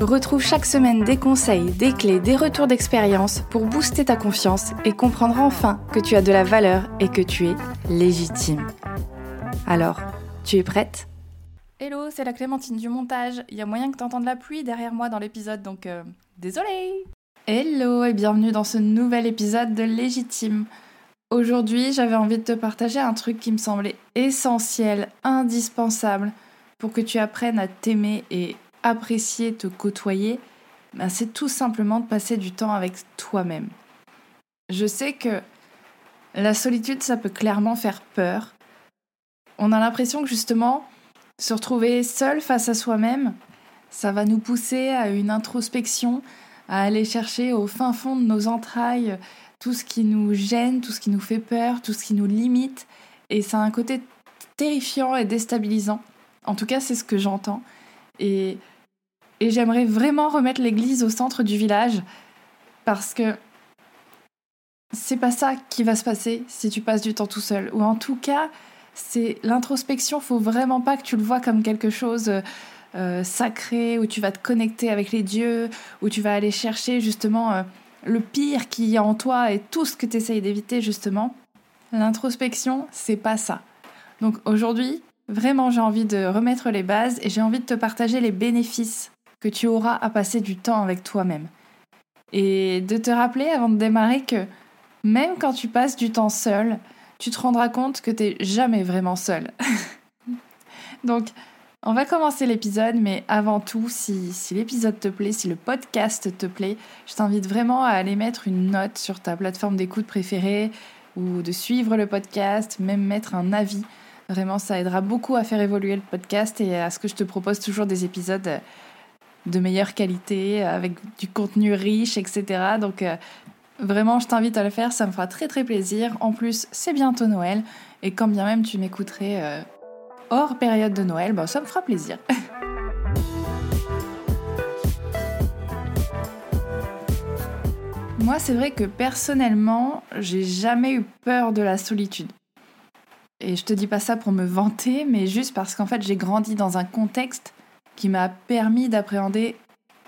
Retrouve chaque semaine des conseils, des clés, des retours d'expérience pour booster ta confiance et comprendre enfin que tu as de la valeur et que tu es légitime. Alors, tu es prête? Hello, c'est la Clémentine du montage. Il y a moyen que tu entendes la pluie derrière moi dans l'épisode, donc euh, désolé Hello et bienvenue dans ce nouvel épisode de Légitime. Aujourd'hui, j'avais envie de te partager un truc qui me semblait essentiel, indispensable pour que tu apprennes à t'aimer et apprécier te côtoyer, ben c'est tout simplement de passer du temps avec toi-même. Je sais que la solitude, ça peut clairement faire peur. On a l'impression que justement, se retrouver seul face à soi-même, ça va nous pousser à une introspection, à aller chercher au fin fond de nos entrailles tout ce qui nous gêne, tout ce qui nous fait peur, tout ce qui nous limite. Et ça a un côté terrifiant et déstabilisant. En tout cas, c'est ce que j'entends. Et j'aimerais vraiment remettre l'église au centre du village parce que c'est pas ça qui va se passer si tu passes du temps tout seul. Ou en tout cas, c'est l'introspection, faut vraiment pas que tu le vois comme quelque chose euh, sacré, où tu vas te connecter avec les dieux, où tu vas aller chercher justement euh, le pire qui a en toi et tout ce que tu essayes d'éviter justement. L'introspection, c'est pas ça. Donc aujourd'hui, vraiment j'ai envie de remettre les bases et j'ai envie de te partager les bénéfices que tu auras à passer du temps avec toi-même. Et de te rappeler avant de démarrer que même quand tu passes du temps seul, tu te rendras compte que tu n'es jamais vraiment seul. Donc, on va commencer l'épisode, mais avant tout, si, si l'épisode te plaît, si le podcast te plaît, je t'invite vraiment à aller mettre une note sur ta plateforme d'écoute préférée ou de suivre le podcast, même mettre un avis. Vraiment, ça aidera beaucoup à faire évoluer le podcast et à ce que je te propose toujours des épisodes de meilleure qualité, avec du contenu riche, etc. Donc euh, vraiment, je t'invite à le faire, ça me fera très très plaisir. En plus, c'est bientôt Noël, et quand bien même tu m'écouterais euh, hors période de Noël, bah, ça me fera plaisir. Moi, c'est vrai que personnellement, j'ai jamais eu peur de la solitude. Et je te dis pas ça pour me vanter, mais juste parce qu'en fait, j'ai grandi dans un contexte qui m'a permis d'appréhender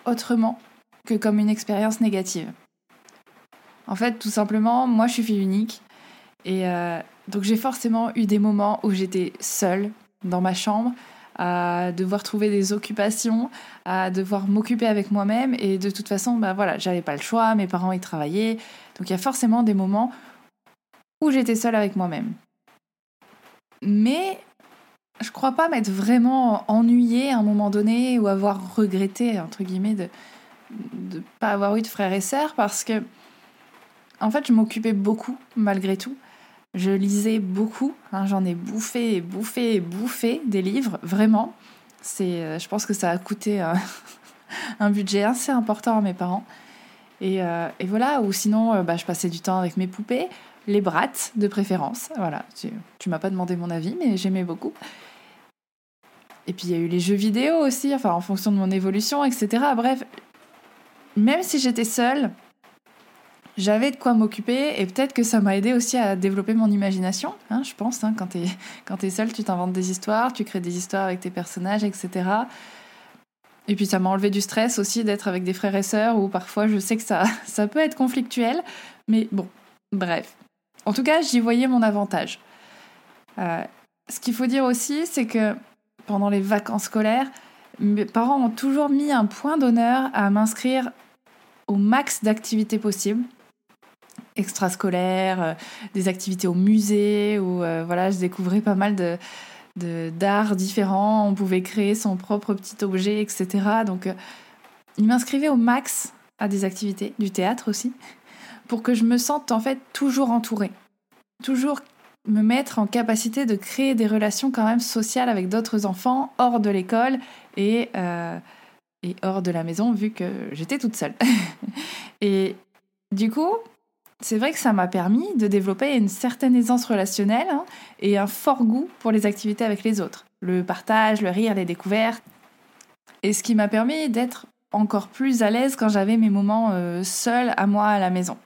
autrement que comme une expérience négative. En fait, tout simplement, moi je suis fille unique et euh, donc j'ai forcément eu des moments où j'étais seule dans ma chambre à devoir trouver des occupations, à devoir m'occuper avec moi-même et de toute façon, bah voilà, j'avais pas le choix, mes parents y travaillaient, donc il y a forcément des moments où j'étais seule avec moi-même. Mais je crois pas m'être vraiment ennuyée à un moment donné ou avoir regretté, entre guillemets, de ne pas avoir eu de frères et sœurs parce que, en fait, je m'occupais beaucoup malgré tout. Je lisais beaucoup, hein, j'en ai bouffé et bouffé et bouffé des livres, vraiment. C'est, euh, je pense que ça a coûté un budget assez important à mes parents. Et, euh, voilà, ou sinon, euh, bah, je passais du temps avec mes poupées, les brattes de préférence. Voilà, tu, tu m'as pas demandé mon avis, mais j'aimais beaucoup. Et puis il y a eu les jeux vidéo aussi, enfin en fonction de mon évolution, etc. Bref, même si j'étais seule, j'avais de quoi m'occuper et peut-être que ça m'a aidé aussi à développer mon imagination, hein, je pense. Hein, quand tu es, es seule, tu t'inventes des histoires, tu crées des histoires avec tes personnages, etc. Et puis ça m'a enlevé du stress aussi d'être avec des frères et sœurs où parfois je sais que ça, ça peut être conflictuel, mais bon, bref. En tout cas, j'y voyais mon avantage. Euh, ce qu'il faut dire aussi, c'est que pendant les vacances scolaires, mes parents ont toujours mis un point d'honneur à m'inscrire au max d'activités possibles extrascolaires, euh, des activités au musée, où euh, voilà, je découvrais pas mal de, d'arts différents, on pouvait créer son propre petit objet, etc. Donc, euh, ils m'inscrivaient au max à des activités, du théâtre aussi, pour que je me sente en fait toujours entourée, toujours me mettre en capacité de créer des relations quand même sociales avec d'autres enfants hors de l'école et, euh, et hors de la maison vu que j'étais toute seule. et du coup, c'est vrai que ça m'a permis de développer une certaine aisance relationnelle hein, et un fort goût pour les activités avec les autres. Le partage, le rire, les découvertes. Et ce qui m'a permis d'être encore plus à l'aise quand j'avais mes moments euh, seuls à moi à la maison.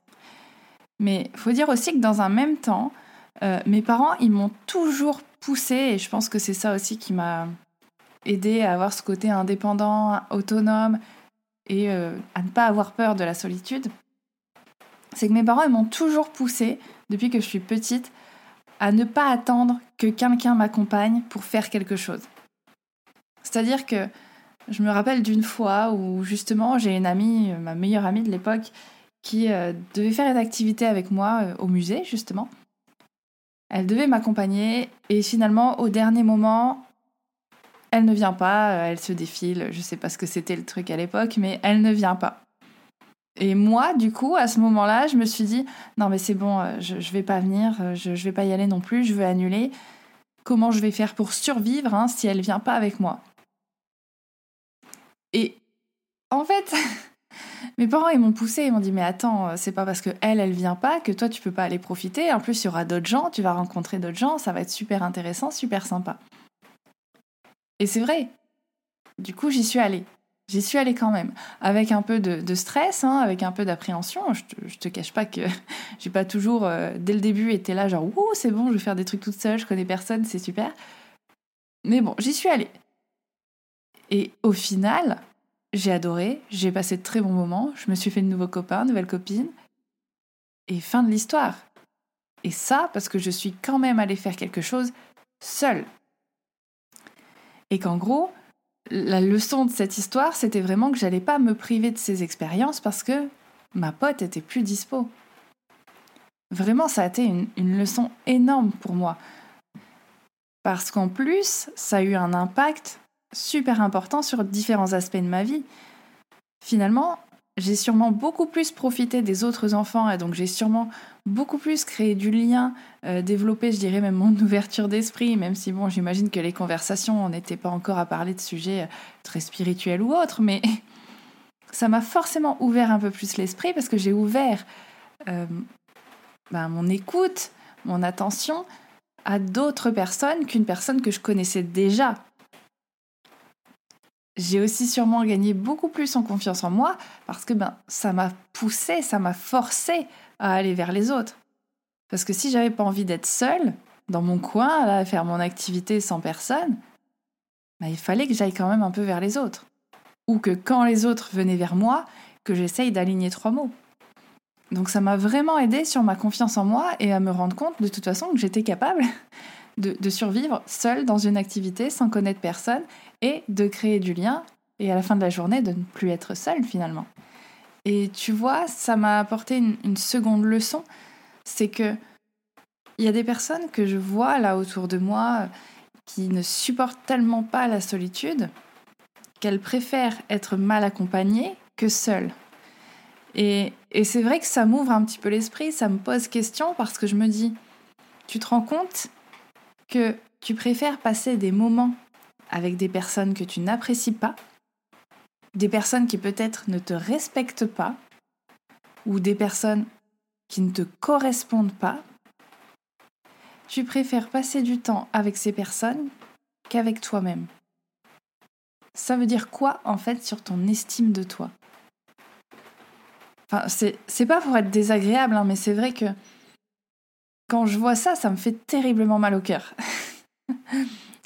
Mais faut dire aussi que dans un même temps, euh, mes parents, ils m'ont toujours poussé, et je pense que c'est ça aussi qui m'a aidé à avoir ce côté indépendant, autonome, et euh, à ne pas avoir peur de la solitude c'est que mes parents m'ont toujours poussé, depuis que je suis petite, à ne pas attendre que quelqu'un m'accompagne pour faire quelque chose. C'est-à-dire que je me rappelle d'une fois où justement j'ai une amie, ma meilleure amie de l'époque, qui euh, devait faire une activité avec moi au musée justement. Elle devait m'accompagner et finalement au dernier moment, elle ne vient pas, euh, elle se défile, je sais pas ce que c'était le truc à l'époque, mais elle ne vient pas. Et moi, du coup, à ce moment-là, je me suis dit, non mais c'est bon, euh, je, je vais pas venir, euh, je, je vais pas y aller non plus, je veux annuler. Comment je vais faire pour survivre hein, si elle vient pas avec moi? Et en fait, mes parents ils m'ont poussé, ils m'ont dit mais attends, euh, c'est pas parce que elle elle vient pas que toi tu peux pas aller profiter. En plus, il y aura d'autres gens, tu vas rencontrer d'autres gens, ça va être super intéressant, super sympa. Et c'est vrai. Du coup, j'y suis allée. J'y suis allée quand même, avec un peu de, stress, hein, avec un peu d'appréhension. Je te, te cache pas que j'ai pas toujours, euh, dès le début, été là genre, ouh, c'est bon, je vais faire des trucs toute seule, je connais personne, c'est super. Mais bon, j'y suis allée. Et au final, j'ai adoré, j'ai passé de très bons moments, je me suis fait de nouveaux copains, nouvelles copines. Et fin de l'histoire. Et ça, parce que je suis quand même allée faire quelque chose seule. Et qu'en gros, la leçon de cette histoire, c'était vraiment que j'allais pas me priver de ces expériences parce que ma pote était plus dispo. Vraiment, ça a été une, une leçon énorme pour moi. Parce qu'en plus, ça a eu un impact super important sur différents aspects de ma vie. Finalement, j'ai sûrement beaucoup plus profité des autres enfants et donc j'ai sûrement beaucoup plus créé du lien, euh, développé, je dirais même mon ouverture d'esprit, même si bon, j'imagine que les conversations, on n'était pas encore à parler de sujets euh, très spirituels ou autres, mais ça m'a forcément ouvert un peu plus l'esprit parce que j'ai ouvert euh, ben, mon écoute, mon attention à d'autres personnes qu'une personne que je connaissais déjà j'ai aussi sûrement gagné beaucoup plus en confiance en moi parce que ben, ça m'a poussé, ça m'a forcé à aller vers les autres. Parce que si j'avais pas envie d'être seule, dans mon coin, à faire mon activité sans personne, ben, il fallait que j'aille quand même un peu vers les autres. Ou que quand les autres venaient vers moi, que j'essaye d'aligner trois mots. Donc ça m'a vraiment aidé sur ma confiance en moi et à me rendre compte de toute façon que j'étais capable de, survivre seule dans une activité sans connaître personne et de créer du lien et à la fin de la journée de ne plus être seule finalement. Et tu vois, ça m'a apporté une, seconde leçon, c'est que il y a des personnes que je vois là autour de moi qui ne supportent tellement pas la solitude qu'elles préfèrent être mal accompagnées que seules. Et, et c'est vrai que ça m'ouvre un petit peu l'esprit, ça me pose question parce que je me dis, tu te rends compte que tu préfères passer des moments avec des personnes que tu n'apprécies pas, des personnes qui peut-être ne te respectent pas, ou des personnes qui ne te correspondent pas, tu préfères passer du temps avec ces personnes qu'avec toi-même. Ça veut dire quoi en fait sur ton estime de toi? Enfin, c'est pas pour être désagréable, hein, mais c'est vrai que quand je vois ça, ça me fait terriblement mal au cœur.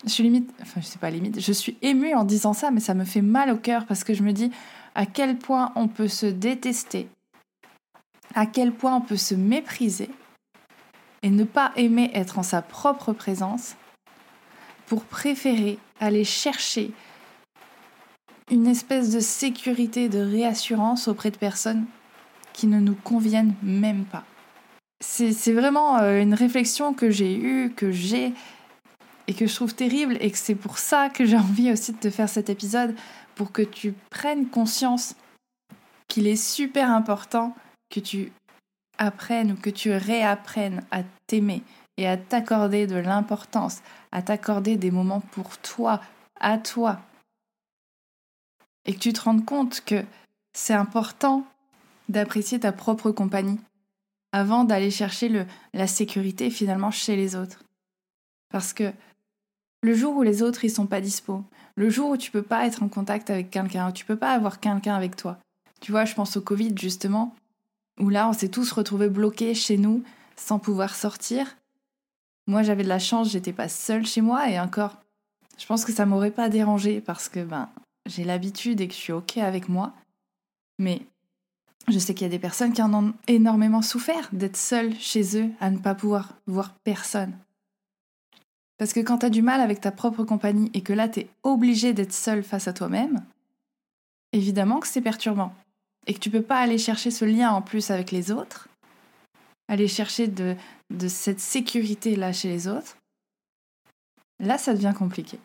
je suis limite, enfin je sais pas limite, je suis émue en disant ça, mais ça me fait mal au cœur parce que je me dis à quel point on peut se détester, à quel point on peut se mépriser et ne pas aimer être en sa propre présence pour préférer aller chercher une espèce de sécurité, de réassurance auprès de personnes qui ne nous conviennent même pas. C'est vraiment euh, une réflexion que j'ai eue, que j'ai et que je trouve terrible et que c'est pour ça que j'ai envie aussi de te faire cet épisode pour que tu prennes conscience qu'il est super important que tu apprennes ou que tu réapprennes à t'aimer et à t'accorder de l'importance, à t'accorder des moments pour toi, à toi. Et que tu te rendes compte que c'est important d'apprécier ta propre compagnie avant d'aller chercher la sécurité finalement chez les autres. Parce que le jour où les autres ils sont pas dispo, le jour où tu peux pas être en contact avec quelqu'un, où tu peux pas avoir quelqu'un avec toi. Tu vois, je pense au Covid justement, où là on s'est tous retrouvés bloqués chez nous sans pouvoir sortir. Moi j'avais de la chance, j'étais pas seule chez moi et encore, je pense que ça m'aurait pas dérangé parce que ben j'ai l'habitude et que je suis ok avec moi. Mais je sais qu'il y a des personnes qui en ont énormément souffert d'être seules chez eux, à ne pas pouvoir voir personne. Parce que quand tu as du mal avec ta propre compagnie et que là tu es obligé d'être seul face à toi-même, évidemment que c'est perturbant. Et que tu peux pas aller chercher ce lien en plus avec les autres, aller chercher de, de cette sécurité-là chez les autres, là ça devient compliqué.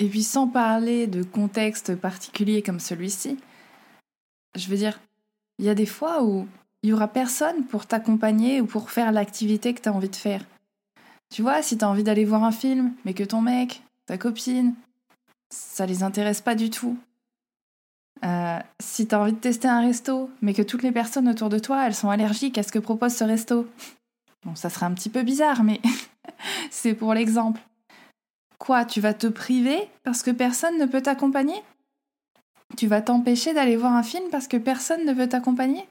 Et puis sans parler de contexte particulier comme celui-ci, je veux dire, il y a des fois où il y aura personne pour t'accompagner ou pour faire l'activité que tu as envie de faire. Tu vois, si tu as envie d'aller voir un film, mais que ton mec, ta copine, ça les intéresse pas du tout. Euh, si tu as envie de tester un resto, mais que toutes les personnes autour de toi, elles sont allergiques à ce que propose ce resto. Bon, ça serait un petit peu bizarre, mais c'est pour l'exemple. Quoi, tu vas te priver parce que personne ne peut t'accompagner? Tu vas t'empêcher d'aller voir un film parce que personne ne veut t'accompagner?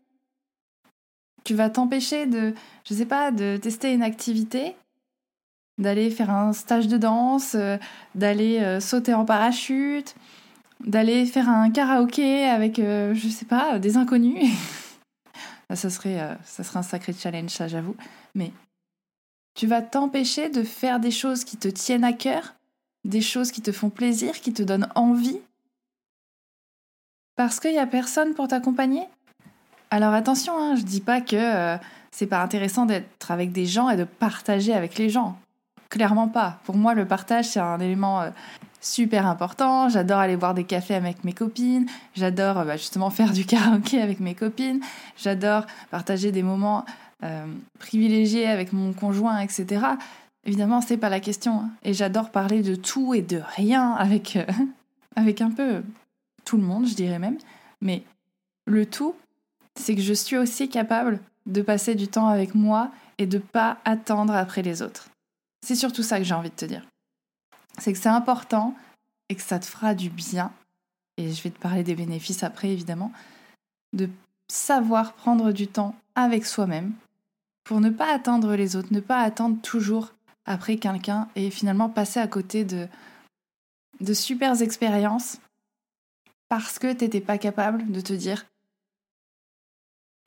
Tu vas t'empêcher de, je sais pas, de tester une activité, d'aller faire un stage de danse, euh, d'aller euh, sauter en parachute, d'aller faire un karaoké avec, euh, je sais pas, des inconnus. ça, serait, un sacré challenge, ça j'avoue. Mais tu vas t'empêcher de faire des choses qui te tiennent à cœur, des choses qui te font plaisir, qui te donnent envie, parce qu'il n'y a personne pour t'accompagner Alors attention, hein, je dis pas que euh, c'est pas intéressant d'être avec des gens et de partager avec les gens. Clairement pas. Pour moi, le partage, c'est un élément euh, super important. J'adore aller boire des cafés avec mes copines. J'adore euh, bah, justement faire du karaoké avec mes copines. J'adore partager des moments privilégiés avec mon conjoint, etc. Évidemment, c'est pas la question. Hein. Et j'adore parler de tout et de rien avec, avec un peu tout le monde, je dirais même. Mais le tout, c'est que je suis aussi capable de passer du temps avec moi et de pas attendre après les autres. C'est surtout ça que j'ai envie de te dire. C'est que c'est important et que ça te fera du bien, et je vais te parler des bénéfices après évidemment, de savoir prendre du temps avec soi-même pour ne pas attendre les autres, ne pas attendre toujours après quelqu'un et finalement passer à côté de, de super expériences parce que tu n'étais pas capable de te dire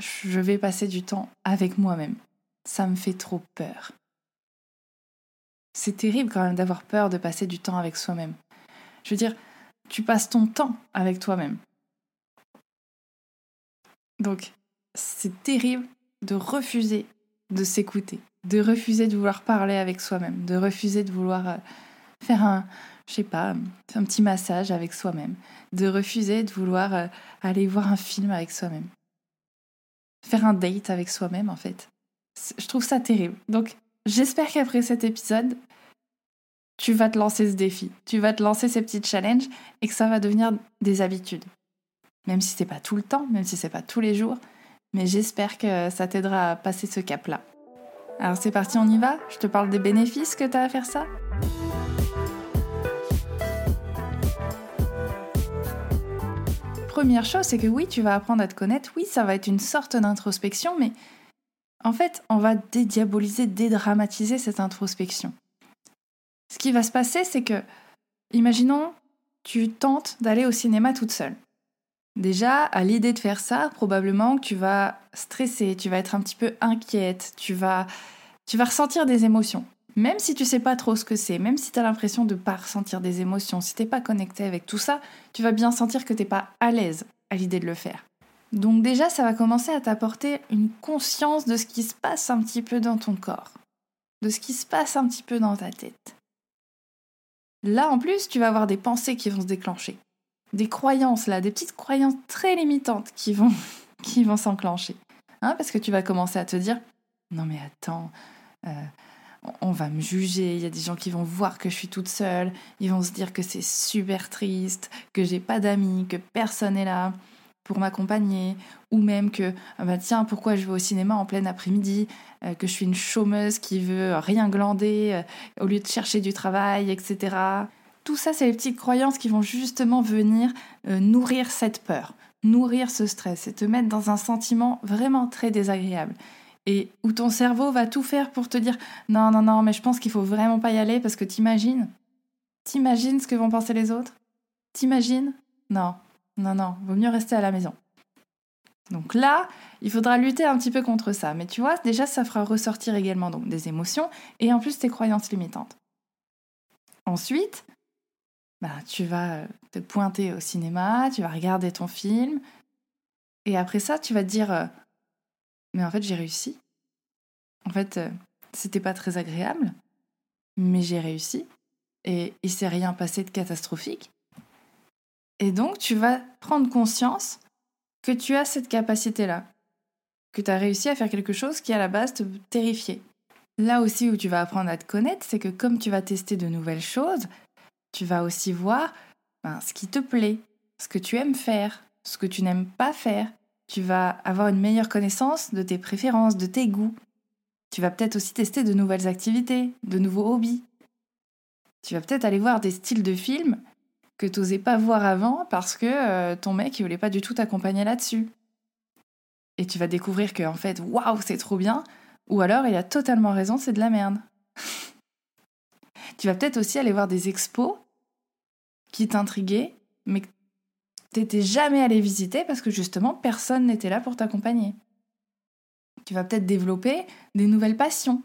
je vais passer du temps avec moi-même. Ça me fait trop peur. C'est terrible quand même d'avoir peur de passer du temps avec soi-même. Je veux dire, tu passes ton temps avec toi-même. Donc, c'est terrible de refuser de s'écouter, de refuser de vouloir parler avec soi-même, de refuser de vouloir euh, faire un, je sais pas, un petit massage avec soi-même, de refuser de vouloir euh, aller voir un film avec soi-même, faire un date avec soi-même en fait. Je trouve ça terrible. Donc j'espère qu'après cet épisode, tu vas te lancer ce défi, tu vas te lancer ces petits challenges et que ça va devenir des habitudes. Même si c'est pas tout le temps, même si c'est pas tous les jours, mais j'espère que ça t'aidera à passer ce cap-là. Alors c'est parti, on y va? Je te parle des bénéfices que tu as à faire ça? Première chose, c'est que oui, tu vas apprendre à te connaître, oui, ça va être une sorte d'introspection, mais en fait, on va dédiaboliser, dédramatiser cette introspection. Ce qui va se passer, c'est que, imaginons, tu tentes d'aller au cinéma toute seule. Déjà, à l'idée de faire ça, probablement tu vas stresser, tu vas être un petit peu inquiète, tu vas, tu vas ressentir des émotions. Même si tu sais pas trop ce que c'est, même si tu as l'impression de pas ressentir des émotions, si t'es pas connecté avec tout ça, tu vas bien sentir que t'es pas à l'aise à l'idée de le faire. Donc déjà, ça va commencer à t'apporter une conscience de ce qui se passe un petit peu dans ton corps, de ce qui se passe un petit peu dans ta tête. Là, en plus, tu vas avoir des pensées qui vont se déclencher, des croyances là, des petites croyances très limitantes qui vont, qui vont s'enclencher, hein, parce que tu vas commencer à te dire non mais attends, euh, on va me juger, il y a des gens qui vont voir que je suis toute seule, ils vont se dire que c'est super triste, que j'ai pas d'amis, que personne n'est là, pour m'accompagner, ou même que, ah bah tiens, pourquoi je vais au cinéma en plein après-midi, euh, que je suis une chômeuse qui veut rien glander euh, au lieu de chercher du travail, etc. Tout ça, c'est les petites croyances qui vont justement venir euh, nourrir cette peur, nourrir ce stress et te mettre dans un sentiment vraiment très désagréable. Et où ton cerveau va tout faire pour te dire non, non, non, mais je pense qu'il faut vraiment pas y aller parce que t'imagines, t'imagines ce que vont penser les autres T'imagines Non, non, non, vaut mieux rester à la maison. Donc là, il faudra lutter un petit peu contre ça. Mais tu vois, déjà, ça fera ressortir également des émotions et en plus tes croyances limitantes. Ensuite, bah, tu vas euh, te pointer au cinéma, tu vas regarder ton film. Et après ça, tu vas te dire euh, Mais en fait, j'ai réussi. En fait, euh, c'était pas très agréable, mais j'ai réussi. Et il s'est rien passé de catastrophique. Et donc, tu vas prendre conscience que tu as cette capacité-là, que tu as réussi à faire quelque chose qui à la base te terrifiait. Là aussi où tu vas apprendre à te connaître, c'est que comme tu vas tester de nouvelles choses, tu vas aussi voir ben, ce qui te plaît, ce que tu aimes faire, ce que tu n'aimes pas faire. Tu vas avoir une meilleure connaissance de tes préférences, de tes goûts. Tu vas peut-être aussi tester de nouvelles activités, de nouveaux hobbies. Tu vas peut-être aller voir des styles de films que tu n'osais pas voir avant parce que euh, ton mec, il voulait pas du tout t'accompagner là-dessus. Et tu vas découvrir que, en fait, waouh, c'est trop bien, ou alors il a totalement raison, c'est de la merde. tu vas peut-être aussi aller voir des expos qui t'intriguaient, mais que t'étais jamais allé visiter parce que justement personne n'était là pour t'accompagner. Tu vas peut-être développer des nouvelles passions.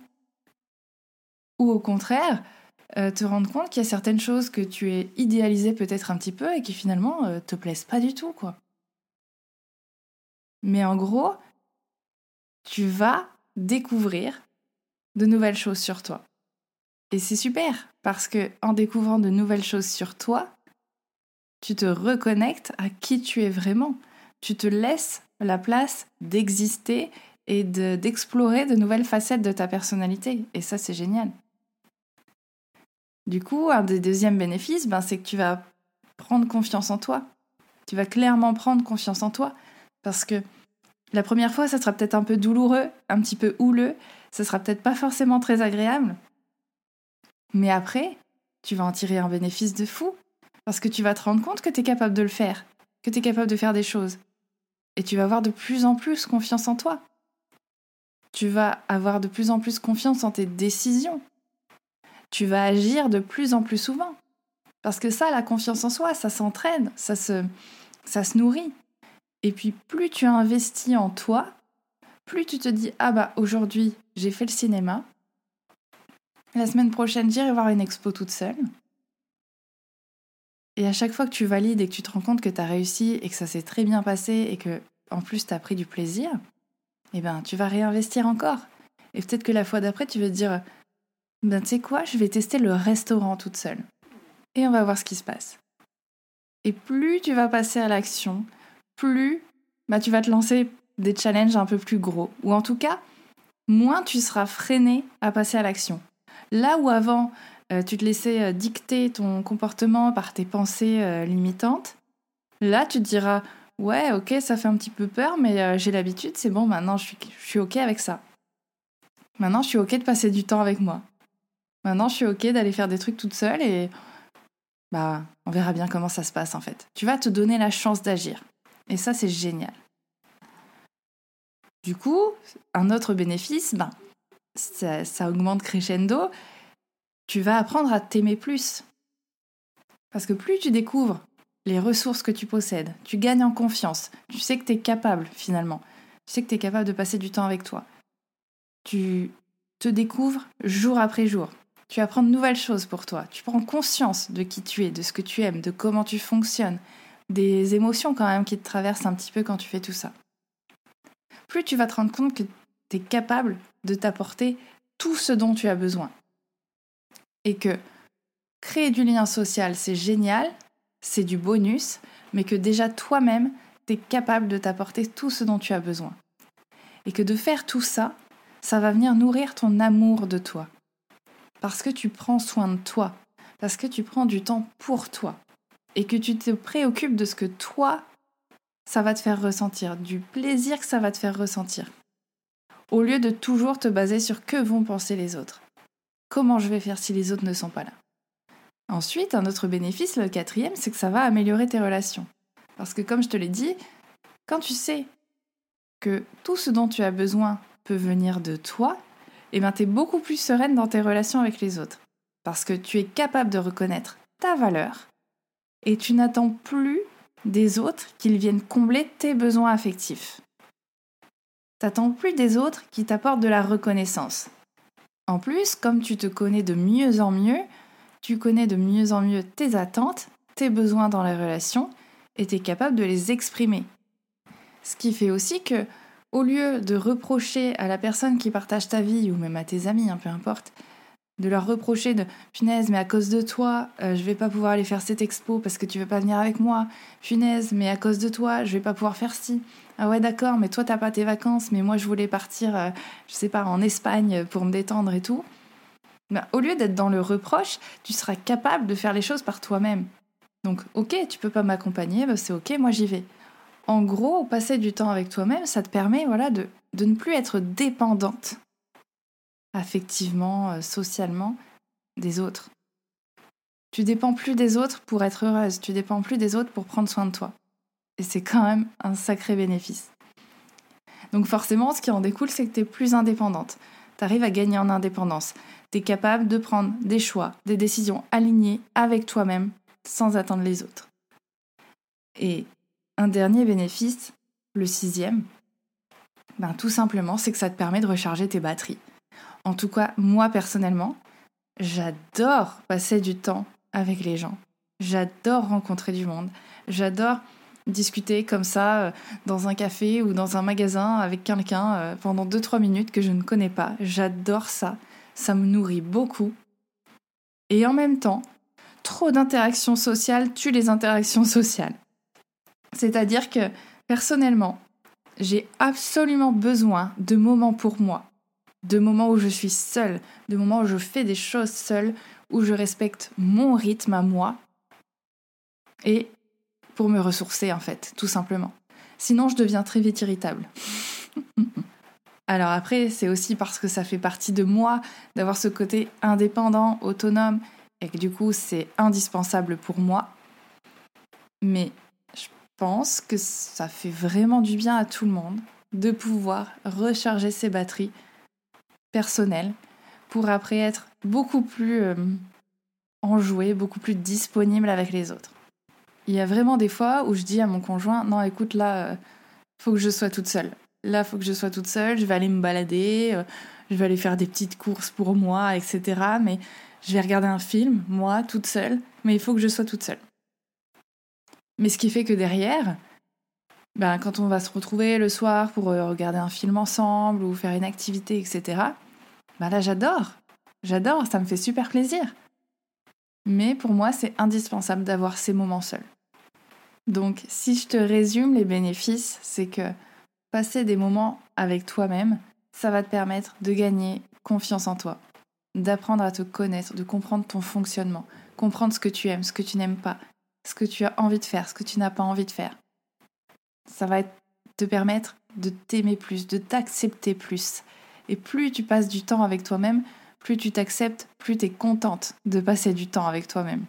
Ou au contraire, te rendre compte qu'il y a certaines choses que tu es idéalisé peut-être un petit peu et qui finalement euh, te plaisent pas du tout, quoi. Mais en gros, tu vas découvrir de nouvelles choses sur toi. Et c'est super parce que en découvrant de nouvelles choses sur toi, tu te reconnectes à qui tu es vraiment. Tu te laisses la place d'exister et d'explorer de nouvelles facettes de ta personnalité. Et ça, c'est génial. Du coup, un des deuxièmes bénéfices, ben, c'est que tu vas prendre confiance en toi. Tu vas clairement prendre confiance en toi. Parce que la première fois, ça sera peut-être un peu douloureux, un petit peu houleux, ça sera peut-être pas forcément très agréable. Mais après, tu vas en tirer un bénéfice de fou. Parce que tu vas te rendre compte que tu es capable de le faire, que tu es capable de faire des choses. Et tu vas avoir de plus en plus confiance en toi. Tu vas avoir de plus en plus confiance en tes décisions tu vas agir de plus en plus souvent. Parce que ça, la confiance en soi, ça s'entraîne, ça se, ça se nourrit. Et puis plus tu investis en toi, plus tu te dis ah bah aujourd'hui j'ai fait le cinéma, la semaine prochaine j'irai voir une expo toute seule. Et à chaque fois que tu valides et que tu te rends compte que tu as réussi et que ça s'est très bien passé et que en plus tu as pris du plaisir, eh ben tu vas réinvestir encore. Et peut-être que la fois d'après tu vas te dire ben tu sais quoi, je vais tester le restaurant toute seule. Et on va voir ce qui se passe. Et plus tu vas passer à l'action, plus bah, tu vas te lancer des challenges un peu plus gros. Ou en tout cas, moins tu seras freiné à passer à l'action. Là où avant, euh, tu te laissais euh, dicter ton comportement par tes pensées euh, limitantes, là tu te diras, ouais, ok, ça fait un petit peu peur, mais j'ai l'habitude, c'est bon, maintenant je suis, je suis ok avec ça. Maintenant je suis ok de passer du temps avec moi. Maintenant, je suis OK d'aller faire des trucs toute seule et bah, on verra bien comment ça se passe en fait. Tu vas te donner la chance d'agir. Et ça, c'est génial. Du coup, un autre bénéfice, ben, ça, ça augmente crescendo. Tu vas apprendre à t'aimer plus. Parce que plus tu découvres les ressources que tu possèdes, tu gagnes en confiance, tu sais que tu es capable finalement, tu sais que tu es capable de passer du temps avec toi. Tu te découvres jour après jour. Tu apprends de nouvelles choses pour toi. Tu prends conscience de qui tu es, de ce que tu aimes, de comment tu fonctionnes, des émotions quand même qui te traversent un petit peu quand tu fais tout ça. Plus tu vas te rendre compte que tu es capable de t'apporter tout ce dont tu as besoin. Et que créer du lien social, c'est génial, c'est du bonus, mais que déjà toi-même, tu es capable de t'apporter tout ce dont tu as besoin. Et que de faire tout ça, ça va venir nourrir ton amour de toi parce que tu prends soin de toi, parce que tu prends du temps pour toi et que tu te préoccupes de ce que toi, ça va te faire ressentir, du plaisir que ça va te faire ressentir. Au lieu de toujours te baser sur que vont penser les autres. Comment je vais faire si les autres ne sont pas là? Ensuite, un autre bénéfice, le quatrième, c'est que ça va améliorer tes relations. Parce que comme je te l'ai dit, quand tu sais que tout ce dont tu as besoin peut venir de toi, eh bien, tu es beaucoup plus sereine dans tes relations avec les autres. Parce que tu es capable de reconnaître ta valeur et tu n'attends plus des autres qu'ils viennent combler tes besoins affectifs. T'attends plus des autres qui t'apportent de la reconnaissance. En plus, comme tu te connais de mieux en mieux, tu connais de mieux en mieux tes attentes, tes besoins dans les relations et tu es capable de les exprimer. Ce qui fait aussi que, au lieu de reprocher à la personne qui partage ta vie ou même à tes amis, hein, peu importe, de leur reprocher de punaise, mais à cause de toi, euh, je vais pas pouvoir aller faire cette expo parce que tu veux pas venir avec moi. Punaise, mais à cause de toi, je vais pas pouvoir faire ci. Ah ouais, d'accord, mais toi t'as pas tes vacances, mais moi je voulais partir, euh, je sais pas, en Espagne pour me détendre et tout. Ben, au lieu d'être dans le reproche, tu seras capable de faire les choses par toi-même. Donc, ok, tu peux pas m'accompagner, ben, c'est ok, moi j'y vais. En gros, passer du temps avec toi-même, ça te permet voilà, de, ne plus être dépendante affectivement, euh, socialement, des autres. Tu dépends plus des autres pour être heureuse, tu dépends plus des autres pour prendre soin de toi. Et c'est quand même un sacré bénéfice. Donc forcément, ce qui en découle, c'est que tu es plus indépendante. Tu arrives à gagner en indépendance. Tu es capable de prendre des choix, des décisions alignées avec toi-même sans attendre les autres. Et un dernier bénéfice, le sixième, ben, tout simplement, c'est que ça te permet de recharger tes batteries. En tout cas, moi personnellement, j'adore passer du temps avec les gens. J'adore rencontrer du monde. J'adore discuter comme ça euh, dans un café ou dans un magasin avec quelqu'un euh, pendant 2-3 minutes que je ne connais pas. J'adore ça. Ça me nourrit beaucoup. Et en même temps, trop d'interactions sociales tuent les interactions sociales. C'est-à-dire que personnellement, j'ai absolument besoin de moments pour moi de moments où je suis seule, de moments où je fais des choses seule, où je respecte mon rythme à moi, et pour me ressourcer en fait, tout simplement. Sinon, je deviens très vite irritable. Alors après, c'est aussi parce que ça fait partie de moi d'avoir ce côté indépendant, autonome, et que du coup, c'est indispensable pour moi. Mais pense que ça fait vraiment du bien à tout le monde de pouvoir recharger ses batteries personnel pour après être beaucoup plus euh, enjoué, beaucoup plus disponible avec les autres. Il y a vraiment des fois où je dis à mon conjoint non écoute là euh, faut que je sois toute seule. Là faut que je sois toute seule, je vais aller me balader, euh, je vais aller faire des petites courses pour moi, etc. Mais je vais regarder un film, moi, toute seule, mais il faut que je sois toute seule. Mais ce qui fait que derrière, ben, quand on va se retrouver le soir pour euh, regarder un film ensemble ou faire une activité, etc., ben là j'adore. J'adore, ça me fait super plaisir. Mais pour moi, c'est indispensable d'avoir ces moments seuls. Donc, si je te résume les bénéfices, c'est que passer des moments avec toi-même, ça va te permettre de gagner confiance en toi, d'apprendre à te connaître, de comprendre ton fonctionnement, comprendre ce que tu aimes, ce que tu n'aimes pas, ce que tu as envie de faire, ce que tu n'as pas envie de faire ça va te permettre de t'aimer plus, de t'accepter plus. Et plus tu passes du temps avec toi-même, plus tu t'acceptes, plus tu es contente de passer du temps avec toi-même.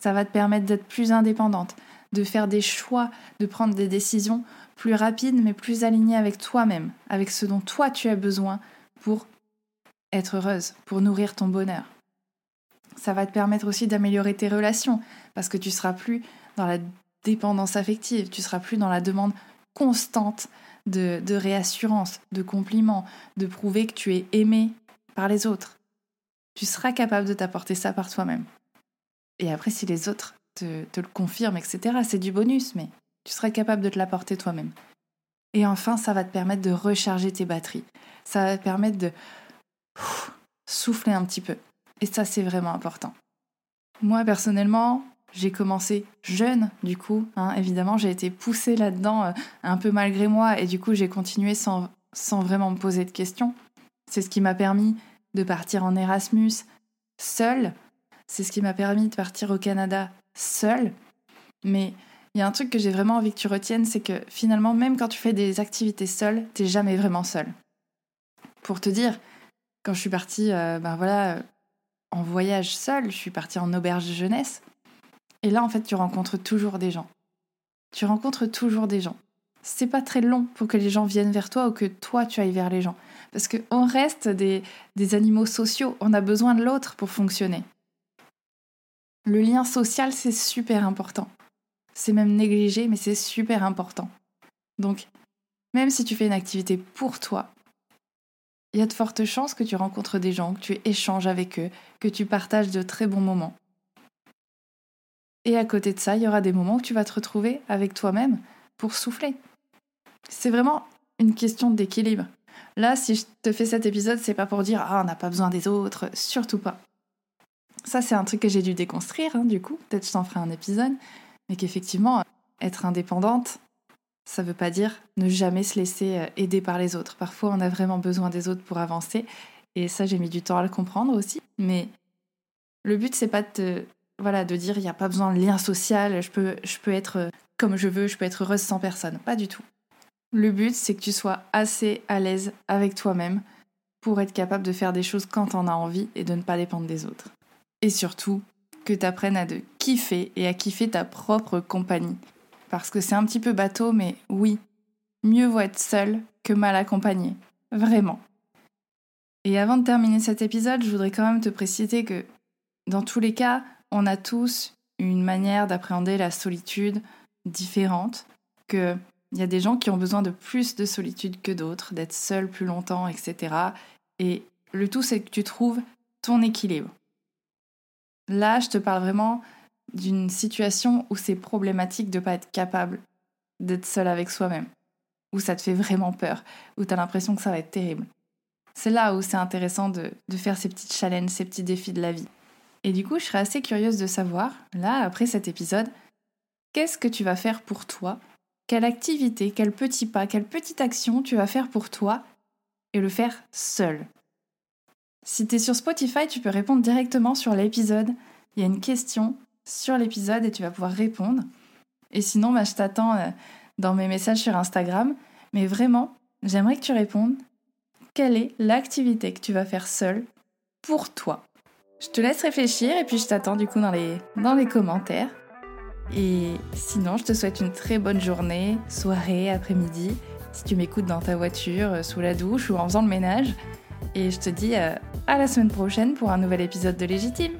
Ça va te permettre d'être plus indépendante, de faire des choix, de prendre des décisions plus rapides mais plus alignées avec toi-même, avec ce dont toi tu as besoin pour être heureuse, pour nourrir ton bonheur. Ça va te permettre aussi d'améliorer tes relations parce que tu seras plus dans la dépendance affective, tu seras plus dans la demande constante de, réassurance, de compliments, de prouver que tu es aimé par les autres. Tu seras capable de t'apporter ça par toi-même. Et après, si les autres te, te le confirment, etc., c'est du bonus, mais tu seras capable de te l'apporter toi-même. Et enfin, ça va te permettre de recharger tes batteries. Ça va te permettre de souffler un petit peu. Et ça, c'est vraiment important. Moi, personnellement, j'ai commencé jeune, du coup, hein, évidemment, j'ai été poussée là-dedans euh, un peu malgré moi, et du coup, j'ai continué sans, sans vraiment me poser de questions. C'est ce qui m'a permis de partir en Erasmus seule. C'est ce qui m'a permis de partir au Canada seule. Mais il y a un truc que j'ai vraiment envie que tu retiennes, c'est que finalement, même quand tu fais des activités seule, t'es jamais vraiment seul. Pour te dire, quand je suis partie, euh, ben voilà, en voyage seule, je suis partie en auberge de jeunesse. Et là, en fait, tu rencontres toujours des gens. Tu rencontres toujours des gens. C'est pas très long pour que les gens viennent vers toi ou que toi tu ailles vers les gens. Parce qu'on reste des, des animaux sociaux, on a besoin de l'autre pour fonctionner. Le lien social, c'est super important. C'est même négligé, mais c'est super important. Donc, même si tu fais une activité pour toi, il y a de fortes chances que tu rencontres des gens, que tu échanges avec eux, que tu partages de très bons moments. Et à côté de ça, il y aura des moments où tu vas te retrouver avec toi-même pour souffler. C'est vraiment une question d'équilibre. Là, si je te fais cet épisode, c'est pas pour dire ah on n'a pas besoin des autres, surtout pas. Ça, c'est un truc que j'ai dû déconstruire, hein, du coup. Peut-être je t'en ferai un épisode, mais qu'effectivement, être indépendante, ça veut pas dire ne jamais se laisser euh, aider par les autres. Parfois, on a vraiment besoin des autres pour avancer, et ça, j'ai mis du temps à le comprendre aussi. Mais le but, c'est pas de voilà, de dire il n'y a pas besoin de lien social, je peux, être euh, comme je veux, je peux être heureuse sans personne. Pas du tout. Le but, c'est que tu sois assez à l'aise avec toi-même pour être capable de faire des choses quand on as envie et de ne pas dépendre des autres. Et surtout, que tu apprennes à de kiffer et à kiffer ta propre compagnie. Parce que c'est un petit peu bateau, mais oui, mieux vaut être seul que mal accompagné. Vraiment. Et avant de terminer cet épisode, je voudrais quand même te préciser que dans tous les cas, on a tous une manière d'appréhender la solitude différente, qu'il y a des gens qui ont besoin de plus de solitude que d'autres, d'être seuls plus longtemps, etc. Et le tout, c'est que tu trouves ton équilibre. Là, je te parle vraiment d'une situation où c'est problématique de ne pas être capable d'être seul avec soi-même, où ça te fait vraiment peur, où tu as l'impression que ça va être terrible. C'est là où c'est intéressant de, de faire ces petits challenges, ces petits défis de la vie. Et du coup, je serais assez curieuse de savoir, là, après cet épisode, qu'est-ce que tu vas faire pour toi? Quelle activité, quel petit pas, quelle petite action tu vas faire pour toi et le faire seul? Si tu es sur Spotify, tu peux répondre directement sur l'épisode. Il y a une question sur l'épisode et tu vas pouvoir répondre. Et sinon, bah, je t'attends euh, dans mes messages sur Instagram. Mais vraiment, j'aimerais que tu répondes. Quelle est l'activité que tu vas faire seul pour toi? Je te laisse réfléchir et puis je t'attends du coup dans les, dans les commentaires. Et sinon, je te souhaite une très bonne journée, soirée, après-midi, si tu m'écoutes dans ta voiture, euh, sous la douche ou en faisant le ménage. Et je te dis euh, à la semaine prochaine pour un nouvel épisode de Légitime.